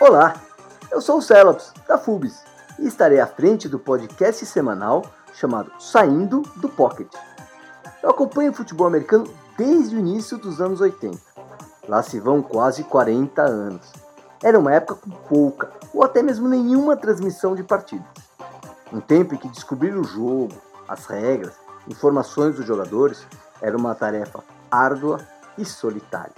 Olá, eu sou o Celops, da FUBS, e estarei à frente do podcast semanal chamado Saindo do Pocket. Eu acompanho o futebol americano desde o início dos anos 80. Lá se vão quase 40 anos. Era uma época com pouca ou até mesmo nenhuma transmissão de partidas. Um tempo em que descobrir o jogo, as regras, informações dos jogadores era uma tarefa árdua e solitária.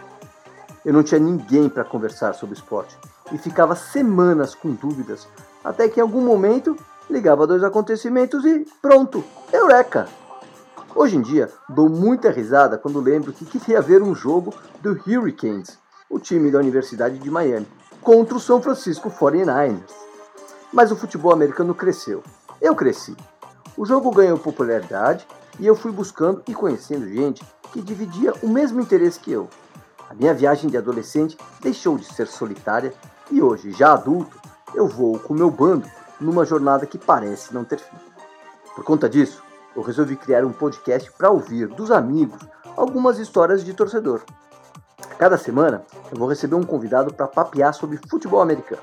Eu não tinha ninguém para conversar sobre esporte e ficava semanas com dúvidas, até que em algum momento ligava dois acontecimentos e pronto, eureka! Hoje em dia, dou muita risada quando lembro que queria ver um jogo do Hurricanes, o time da Universidade de Miami, contra o São Francisco 49ers. Mas o futebol americano cresceu. Eu cresci. O jogo ganhou popularidade e eu fui buscando e conhecendo gente que dividia o mesmo interesse que eu. A minha viagem de adolescente deixou de ser solitária e hoje, já adulto, eu vou com meu bando numa jornada que parece não ter fim. Por conta disso, eu resolvi criar um podcast para ouvir dos amigos algumas histórias de torcedor. Cada semana eu vou receber um convidado para papear sobre futebol americano.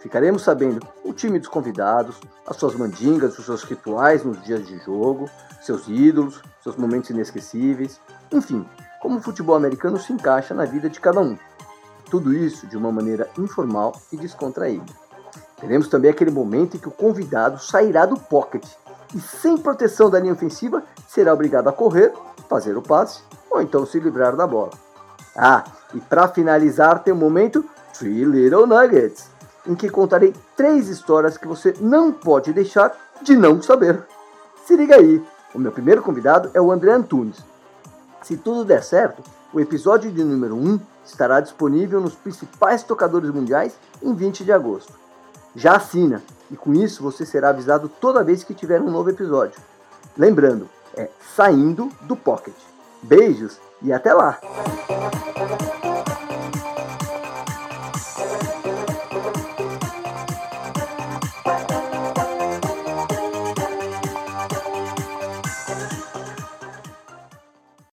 Ficaremos sabendo o time dos convidados, as suas mandingas, os seus rituais nos dias de jogo, seus ídolos, seus momentos inesquecíveis, enfim, como o futebol americano se encaixa na vida de cada um. Tudo isso de uma maneira informal e descontraída. Teremos também aquele momento em que o convidado sairá do pocket e, sem proteção da linha ofensiva, será obrigado a correr, fazer o passe ou então se livrar da bola. Ah, e para finalizar, tem o momento Three Little Nuggets, em que contarei três histórias que você não pode deixar de não saber. Se liga aí, o meu primeiro convidado é o André Antunes. Se tudo der certo, o episódio de número 1 estará disponível nos principais tocadores mundiais em 20 de agosto. Já assina e com isso você será avisado toda vez que tiver um novo episódio. Lembrando, é saindo do pocket. Beijos e até lá!